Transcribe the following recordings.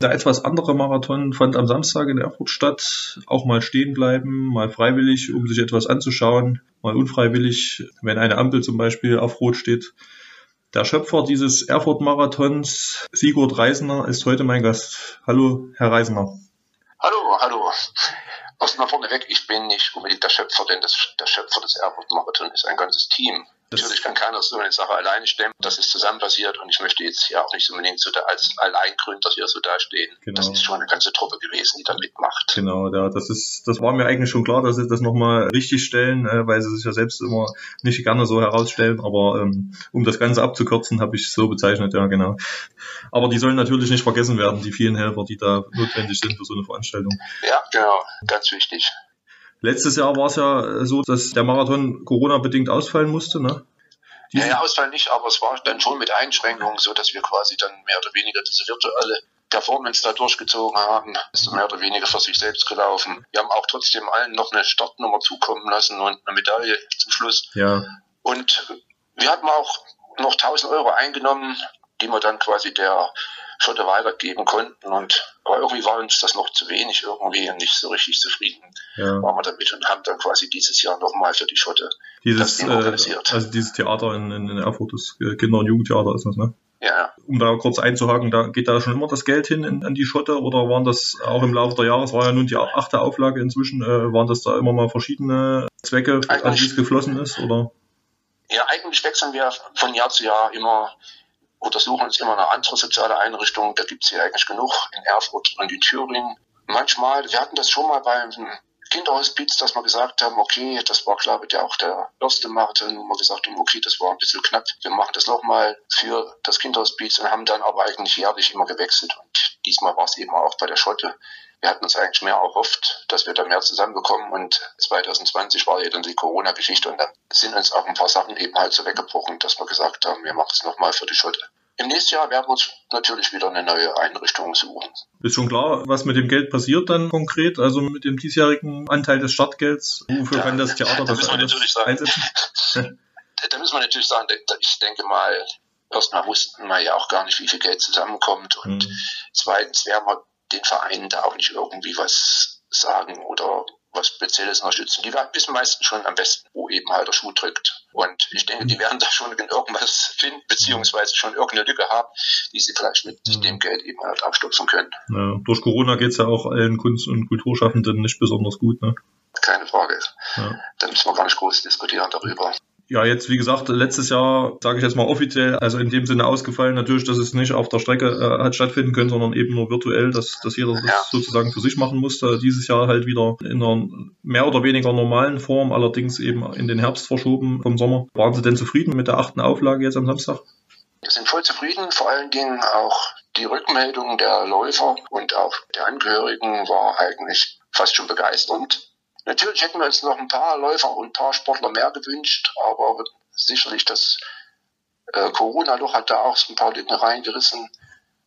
Der etwas andere Marathon fand am Samstag in Erfurt statt. Auch mal stehen bleiben, mal freiwillig, um sich etwas anzuschauen, mal unfreiwillig, wenn eine Ampel zum Beispiel auf Rot steht. Der Schöpfer dieses Erfurt-Marathons, Sigurd Reisner, ist heute mein Gast. Hallo, Herr Reisner. Hallo, hallo. Erstmal vorneweg, ich bin nicht unbedingt der Schöpfer, denn das, der Schöpfer des Erfurt-Marathons ist ein ganzes Team. Natürlich kann keiner so eine Sache alleine stemmen. Das ist zusammen passiert und ich möchte jetzt hier auch nicht unbedingt so da als Alleingründer hier so dastehen. Genau. Das ist schon eine ganze Truppe gewesen, die da mitmacht. Genau, ja, das ist, das war mir eigentlich schon klar, dass sie das nochmal richtig stellen, äh, weil sie sich ja selbst immer nicht gerne so herausstellen. Aber ähm, um das Ganze abzukürzen, habe ich es so bezeichnet, ja, genau. Aber die sollen natürlich nicht vergessen werden, die vielen Helfer, die da notwendig sind für so eine Veranstaltung. Ja, genau, ganz wichtig. Letztes Jahr war es ja so, dass der Marathon Corona-bedingt ausfallen musste, ne? Ja, ja, Ausfall nicht, aber es war dann schon mit Einschränkungen, so dass wir quasi dann mehr oder weniger diese virtuelle Performance da durchgezogen haben, ist mehr oder weniger für sich selbst gelaufen. Wir haben auch trotzdem allen noch eine Startnummer zukommen lassen und eine Medaille zum Schluss. Ja. Und wir hatten auch noch 1000 Euro eingenommen, die wir dann quasi der Schotte weitergeben konnten. Und aber irgendwie war uns das noch zu wenig, irgendwie nicht so richtig zufrieden ja. waren wir damit und haben dann quasi dieses Jahr nochmal für die Schotte dieses. Äh, also dieses Theater in, in Erfurt, das Kinder- und Jugendtheater ist das, ne? Ja. Um da kurz einzuhaken, da geht da schon immer das Geld hin in, an die Schotte oder waren das auch im Laufe der Jahre, es war ja nun die achte Auflage inzwischen, äh, waren das da immer mal verschiedene Zwecke, an die es geflossen ist? Oder? Ja, eigentlich wechseln wir von Jahr zu Jahr immer untersuchen uns immer eine andere soziale Einrichtung. Da gibt es hier eigentlich genug in Erfurt und in Thüringen. Manchmal, wir hatten das schon mal beim Kinderhospiz, dass wir gesagt haben, okay, das war glaube ich auch der erste Marathon, wo wir gesagt haben, okay, das war ein bisschen knapp. Wir machen das nochmal für das Kinderhospiz und haben dann aber eigentlich jährlich immer gewechselt. Und diesmal war es eben auch bei der Schotte. Wir hatten uns eigentlich mehr erhofft, dass wir da mehr zusammenbekommen und 2020 war ja dann die Corona-Geschichte und dann sind uns auch ein paar Sachen eben halt so weggebrochen, dass wir gesagt haben, wir machen es nochmal für die Schotte. Im nächsten Jahr werden wir uns natürlich wieder eine neue Einrichtung suchen. Ist schon klar, was mit dem Geld passiert dann konkret? Also mit dem diesjährigen Anteil des Startgelds? Wofür ja, kann das Theater da das alles einsetzen? da müssen wir natürlich sagen, ich denke mal, erstmal wussten wir ja auch gar nicht, wie viel Geld zusammenkommt. Und mhm. zweitens werden wir den Vereinen da auch nicht irgendwie was sagen oder was Spezielles unterstützen. Die wissen meistens schon am besten, wo eben halt der Schuh drückt. Und ich denke, die werden da schon irgendwas finden, beziehungsweise schon irgendeine Lücke haben, die sie vielleicht mit mhm. dem Geld eben halt abstupfen können. Ja, durch Corona geht es ja auch allen Kunst- und Kulturschaffenden nicht besonders gut, ne? Keine Frage. Ja. Da müssen wir gar nicht groß diskutieren darüber. Ja, jetzt wie gesagt, letztes Jahr, sage ich jetzt mal offiziell, also in dem Sinne ausgefallen, natürlich, dass es nicht auf der Strecke äh, hat stattfinden können, sondern eben nur virtuell, dass, dass jeder das ja. sozusagen für sich machen musste. Dieses Jahr halt wieder in einer mehr oder weniger normalen Form, allerdings eben in den Herbst verschoben vom Sommer. Waren Sie denn zufrieden mit der achten Auflage jetzt am Samstag? Wir sind voll zufrieden, vor allen Dingen auch die Rückmeldung der Läufer und auch der Angehörigen war eigentlich fast schon begeisternd. Natürlich hätten wir uns noch ein paar Läufer und ein paar Sportler mehr gewünscht, aber sicherlich das äh, Corona-Loch hat da auch ein paar Lücken reingerissen.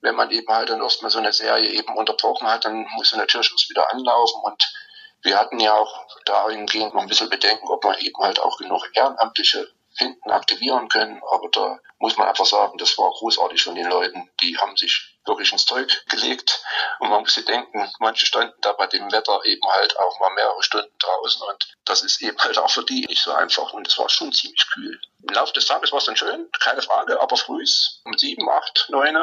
Wenn man eben halt dann erstmal so eine Serie eben unterbrochen hat, dann muss er natürlich erst wieder anlaufen und wir hatten ja auch dahingehend noch ein bisschen Bedenken, ob man eben halt auch genug Ehrenamtliche finden, aktivieren können. Aber da muss man einfach sagen, das war großartig von den Leuten. Die haben sich wirklich ins Zeug gelegt. Und man muss sich denken, manche standen da bei dem Wetter eben halt auch mal mehrere Stunden draußen und das ist eben halt auch für die nicht so einfach und es war schon ziemlich kühl. Im Laufe des Tages war es dann schön, keine Frage, aber früh um sieben, acht, neun,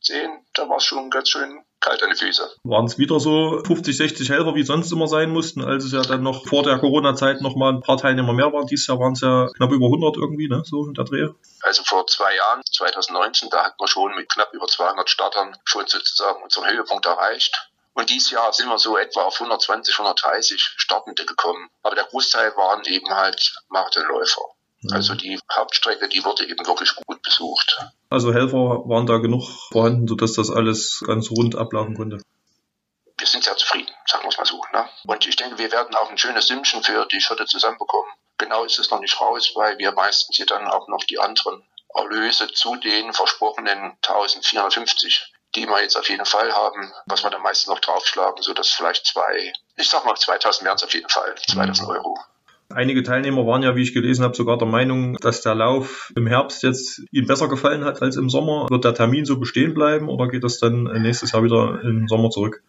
zehn, da war es schon ganz schön kalt an die Füße. Waren es wieder so 50, 60 Helfer, wie sonst immer sein mussten, als es ja dann noch vor der Corona-Zeit noch mal ein paar Teilnehmer mehr waren. Dieses Jahr waren es ja knapp über 100 irgendwie, ne, so in der Dreh. Also vor zwei Jahren, 2019, da hatten wir schon mit knapp über 200 Startern schon sozusagen unseren Höhepunkt erreicht. Und dieses Jahr sind wir so etwa auf 120, 130 Startende gekommen. Aber der Großteil waren eben halt Marathonläufer. Also die Hauptstrecke, die wurde eben wirklich gut besucht. Also Helfer waren da genug vorhanden, sodass das alles ganz rund ablaufen konnte. Wir sind sehr zufrieden. sagen wir es mal so. Ne? Und ich denke, wir werden auch ein schönes Sümmchen für die Schritte zusammenbekommen. Genau ist es noch nicht raus, weil wir meistens hier dann auch noch die anderen Erlöse zu den versprochenen 1450 die wir jetzt auf jeden Fall haben, was wir dann meistens noch draufschlagen, so dass vielleicht zwei, ich sag mal 2000 wären es auf jeden Fall, 2000 Euro. Einige Teilnehmer waren ja, wie ich gelesen habe, sogar der Meinung, dass der Lauf im Herbst jetzt ihnen besser gefallen hat als im Sommer. Wird der Termin so bestehen bleiben oder geht das dann nächstes Jahr wieder im Sommer zurück?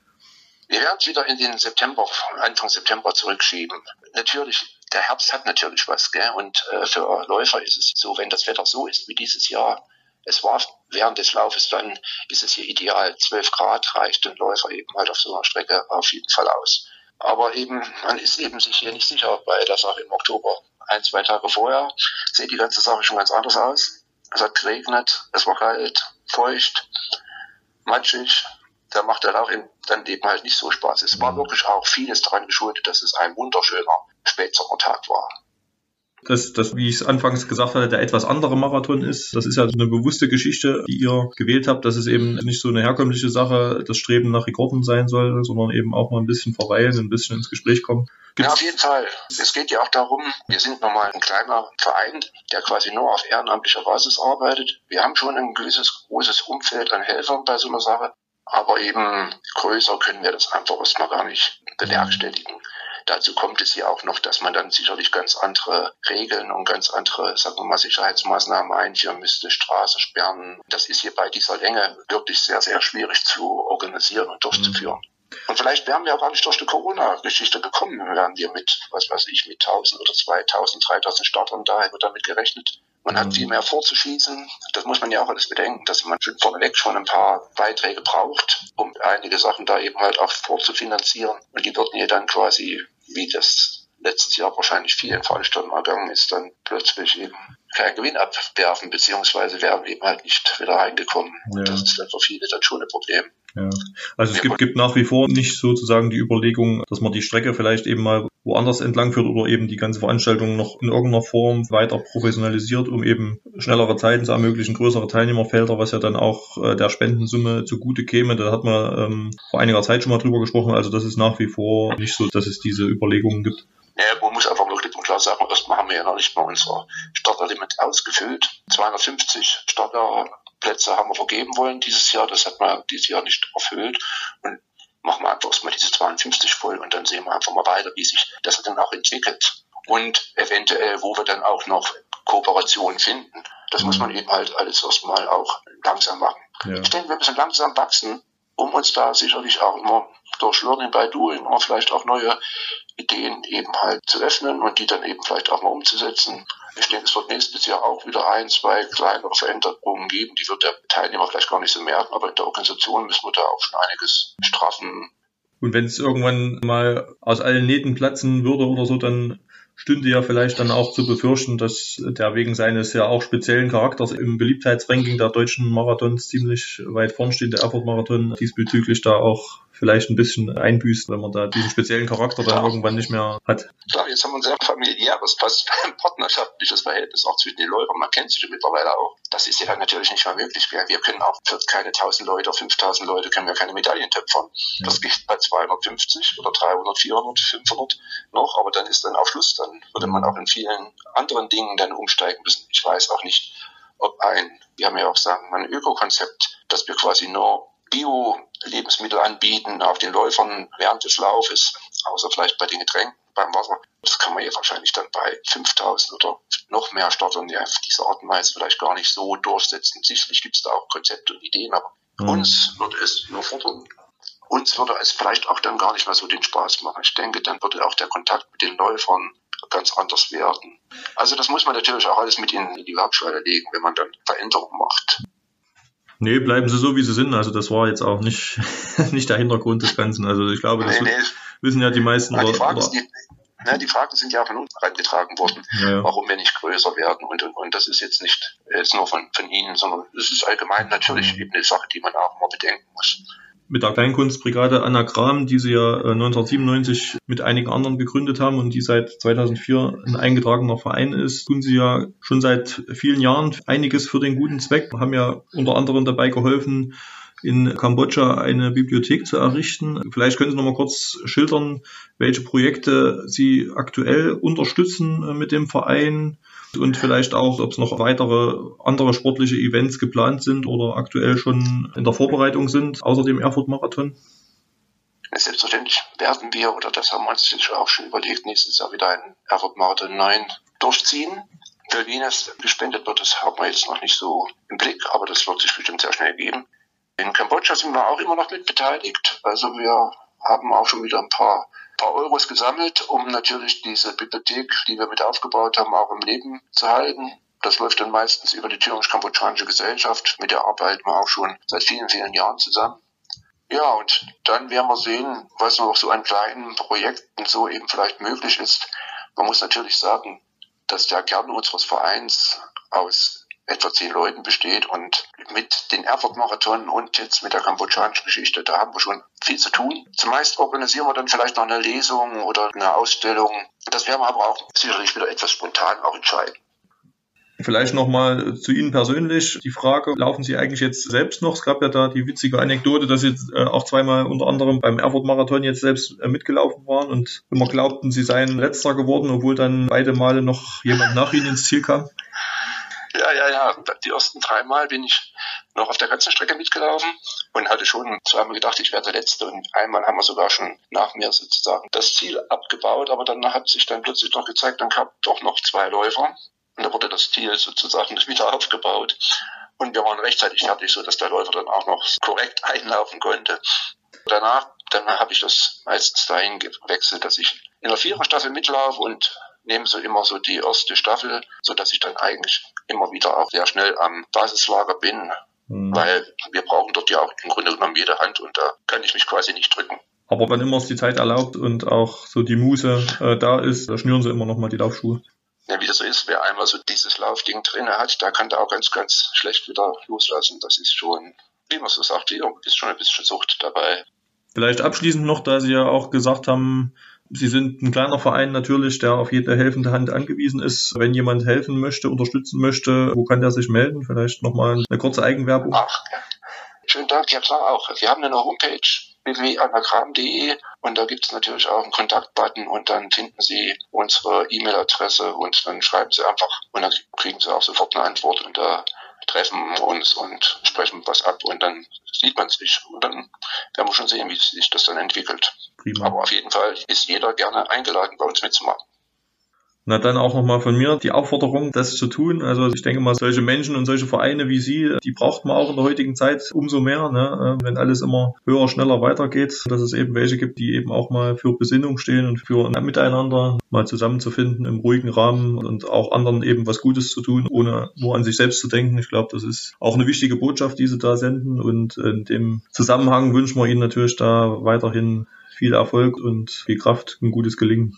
Wir werden es wieder in den September, Anfang September zurückschieben. Natürlich, der Herbst hat natürlich was, gell? Und äh, für Läufer ist es so, wenn das Wetter so ist wie dieses Jahr, es war während des Laufes, dann ist es hier ideal. 12 Grad reicht den Läufer eben halt auf so einer Strecke auf jeden Fall aus. Aber eben, man ist eben sich hier nicht sicher bei der Sache im Oktober. Ein, zwei Tage vorher sieht die ganze Sache schon ganz anders aus. Es hat geregnet, es war kalt, feucht, matschig, da macht der Lauf dann eben halt nicht so Spaß. Es war wirklich auch vieles daran geschuldet, dass es ein wunderschöner Spätsommertag war dass das, wie ich es anfangs gesagt hatte, der etwas andere Marathon ist. Das ist ja eine bewusste Geschichte, die ihr gewählt habt, dass es eben nicht so eine herkömmliche Sache, das Streben nach Rekorden sein soll, sondern eben auch mal ein bisschen verweilen, ein bisschen ins Gespräch kommen. Gibt's ja, auf jeden Fall. Es geht ja auch darum, wir sind nochmal ein kleiner Verein, der quasi nur auf ehrenamtlicher Basis arbeitet. Wir haben schon ein gewisses großes Umfeld an Helfern bei so einer Sache. Aber eben größer können wir das einfach erstmal gar nicht bewerkstelligen. Dazu kommt es ja auch noch, dass man dann sicherlich ganz andere Regeln und ganz andere, sagen wir mal, Sicherheitsmaßnahmen einführen müsste, Straße sperren. Das ist hier bei dieser Länge wirklich sehr, sehr schwierig zu organisieren und durchzuführen. Mhm. Und vielleicht wären wir auch gar nicht durch die Corona-Geschichte gekommen, wären wir mit, was weiß ich, mit 1000 oder 2000, 3000 Startern da, hätten wir damit gerechnet. Man hat viel mehr vorzuschießen. Das muss man ja auch alles bedenken, dass man schon vorneweg schon ein paar Beiträge braucht, um einige Sachen da eben halt auch vorzufinanzieren. Und die würden ja dann quasi, wie das letztes Jahr wahrscheinlich vielen Veranstaltungen ergangen ist, dann plötzlich eben keinen Gewinn abwerfen, beziehungsweise wären eben halt nicht wieder reingekommen. Ja. Das ist dann für viele dann schon ein Problem. Ja. Also es gibt, gibt nach wie vor nicht sozusagen die Überlegung, dass man die Strecke vielleicht eben mal woanders entlang führt oder eben die ganze Veranstaltung noch in irgendeiner Form weiter professionalisiert, um eben schnellere Zeiten zu ermöglichen, größere Teilnehmerfelder, was ja dann auch äh, der Spendensumme zugute käme. Da hat man ähm, vor einiger Zeit schon mal drüber gesprochen. Also das ist nach wie vor nicht so, dass es diese Überlegungen gibt. Ja, man muss einfach nur klipp und klar sagen, erstmal haben wir ja noch nicht mal unser Starterlimit ausgefüllt. 250 Starterplätze haben wir vergeben wollen dieses Jahr. Das hat man dieses Jahr nicht erfüllt. Und machen wir einfach erstmal diese 52 voll und dann sehen wir einfach mal weiter, wie sich das dann auch entwickelt. Und eventuell, wo wir dann auch noch Kooperationen finden. Das muss man eben halt alles erstmal auch langsam machen. Ja. Ich denke, wir müssen langsam wachsen, um uns da sicherlich auch immer durch Learning by Doing auch vielleicht auch neue Ideen eben halt zu öffnen und die dann eben vielleicht auch mal umzusetzen. Ich denke, es wird nächstes Jahr auch wieder ein, zwei kleinere Veränderungen geben. Die wird der Teilnehmer vielleicht gar nicht so merken, aber in der Organisation müssen wir da auch schon einiges straffen. Und wenn es irgendwann mal aus allen Nähten platzen würde oder so, dann stünde ja vielleicht dann auch zu befürchten, dass der wegen seines ja auch speziellen Charakters im Beliebtheitsranking der deutschen Marathons ziemlich weit vorn steht, Erfurt-Marathon diesbezüglich da auch vielleicht ein bisschen einbüßt, wenn man da diesen speziellen Charakter dann ja. irgendwann nicht mehr hat. Klar, jetzt haben wir ein sehr familiäres, fast partnerschaftliches Verhältnis auch zwischen den Leuten. Man kennt sich mittlerweile auch. Das ist ja natürlich nicht mehr möglich. Wir können auch für keine 1000 Leute oder 5000 Leute können wir keine Medaillen töpfern. Ja. Das geht bei 250 oder 300, 400, 500 noch, aber dann ist dann auf Schluss, dann würde man auch in vielen anderen Dingen dann umsteigen müssen. Ich weiß auch nicht, ob ein, wir haben ja auch sagen, ein Ökokonzept, dass wir quasi nur Bio-Lebensmittel anbieten auf den Läufern während des Laufes, außer vielleicht bei den Getränken, beim Wasser. Das kann man ja wahrscheinlich dann bei 5000 oder noch mehr Startern ja auf diese Art und Weise vielleicht gar nicht so durchsetzen. Sicherlich gibt es da auch Konzepte und Ideen, aber mhm. uns würde es nur fordern. Uns würde es vielleicht auch dann gar nicht mehr so den Spaß machen. Ich denke, dann würde auch der Kontakt mit den Läufern ganz anders werden. Also das muss man natürlich auch alles mit in die Waagschale legen, wenn man dann Veränderungen macht. Nee, bleiben sie so, wie sie sind. Also das war jetzt auch nicht, nicht der Hintergrund des Ganzen. Also ich glaube, das nee, nee. wissen ja die meisten. Ja, die, Fragen, oder, die, ne, die, Fragen sind ja von uns reingetragen worden, ja. warum wir nicht größer werden. Und, und, und das ist jetzt nicht jetzt nur von, von Ihnen, sondern es ist allgemein natürlich mhm. eben eine Sache, die man auch mal bedenken muss mit der Kleinkunstbrigade Anna Kram, die sie ja 1997 äh, mit einigen anderen gegründet haben und die seit 2004 ein eingetragener Verein ist, tun sie ja schon seit vielen Jahren einiges für den guten Zweck, haben ja unter anderem dabei geholfen, in Kambodscha eine Bibliothek zu errichten. Vielleicht können Sie noch mal kurz schildern, welche Projekte Sie aktuell unterstützen äh, mit dem Verein und vielleicht auch, ob es noch weitere andere sportliche Events geplant sind oder aktuell schon in der Vorbereitung sind, außer dem Erfurt-Marathon. Selbstverständlich werden wir, oder das haben wir uns auch schon überlegt, nächstes Jahr wieder einen Erfurt-Marathon 9 durchziehen. Für wen es gespendet wird, das haben wir jetzt noch nicht so im Blick, aber das wird sich bestimmt sehr schnell geben. In Kambodscha sind wir auch immer noch mit beteiligt. Also wir haben auch schon wieder ein paar, paar Euros gesammelt, um natürlich diese Bibliothek, die wir mit aufgebaut haben, auch im Leben zu halten. Das läuft dann meistens über die thüringisch-kambodschanische Gesellschaft. Mit der arbeiten wir auch schon seit vielen, vielen Jahren zusammen. Ja, und dann werden wir sehen, was noch so an kleinen Projekten so eben vielleicht möglich ist. Man muss natürlich sagen, dass der Kern unseres Vereins aus etwa zehn Leuten besteht und mit den Erfurt-Marathon und jetzt mit der kambodschanischen Geschichte, da haben wir schon viel zu tun. Zumeist organisieren wir dann vielleicht noch eine Lesung oder eine Ausstellung. Das werden wir aber auch sicherlich wieder etwas spontan auch entscheiden. Vielleicht nochmal zu Ihnen persönlich die Frage, laufen Sie eigentlich jetzt selbst noch? Es gab ja da die witzige Anekdote, dass Sie äh, auch zweimal unter anderem beim Erfurt-Marathon jetzt selbst äh, mitgelaufen waren und immer glaubten, Sie seien letzter geworden, obwohl dann beide Male noch jemand nach Ihnen ins Ziel kam. Ja, ja, ja. Die ersten drei Mal bin ich noch auf der ganzen Strecke mitgelaufen und hatte schon zweimal gedacht, ich wäre der Letzte. Und einmal haben wir sogar schon nach mir sozusagen das Ziel abgebaut. Aber dann hat sich dann plötzlich noch gezeigt, dann gab doch noch zwei Läufer. Und da wurde das Ziel sozusagen wieder aufgebaut. Und wir waren rechtzeitig fertig, so dass der Läufer dann auch noch korrekt einlaufen konnte. Danach, dann habe ich das meistens dahin gewechselt, dass ich in der Viererstaffel mitlaufe und nehme so immer so die erste Staffel, so dass ich dann eigentlich immer wieder auch sehr schnell am Basislager bin, mhm. weil wir brauchen dort ja auch im Grunde genommen jede Hand und da kann ich mich quasi nicht drücken. Aber wann immer es die Zeit erlaubt und auch so die Muse äh, da ist, da schnüren sie immer noch mal die Laufschuhe. Ja, wie das so ist, wer einmal so dieses Laufding drin hat, da kann der auch ganz, ganz schlecht wieder loslassen. Das ist schon, wie man so sagt, ist schon ein bisschen Sucht dabei. Vielleicht abschließend noch, da Sie ja auch gesagt haben, Sie sind ein kleiner Verein natürlich, der auf jede helfende Hand angewiesen ist. Wenn jemand helfen möchte, unterstützen möchte, wo kann der sich melden? Vielleicht nochmal eine kurze Eigenwerbung. Ach, schönen Dank. Ja klar auch. Wir haben eine Homepage www.anagram.de und da gibt es natürlich auch einen Kontaktbutton und dann finden Sie unsere E-Mail-Adresse und dann schreiben Sie einfach und dann kriegen Sie auch sofort eine Antwort und da treffen uns und sprechen was ab und dann sieht man sich und dann werden wir schon sehen, wie sich das dann entwickelt. Prima. Aber auf jeden Fall ist jeder gerne eingeladen, bei uns mitzumachen. Na, dann auch nochmal von mir die Aufforderung, das zu tun. Also ich denke mal, solche Menschen und solche Vereine wie Sie, die braucht man auch in der heutigen Zeit umso mehr, ne? wenn alles immer höher, schneller weitergeht, dass es eben welche gibt, die eben auch mal für Besinnung stehen und für ein Miteinander mal zusammenzufinden im ruhigen Rahmen und auch anderen eben was Gutes zu tun, ohne nur an sich selbst zu denken. Ich glaube, das ist auch eine wichtige Botschaft, die Sie da senden und in dem Zusammenhang wünschen wir Ihnen natürlich da weiterhin viel Erfolg und viel Kraft, ein gutes Gelingen.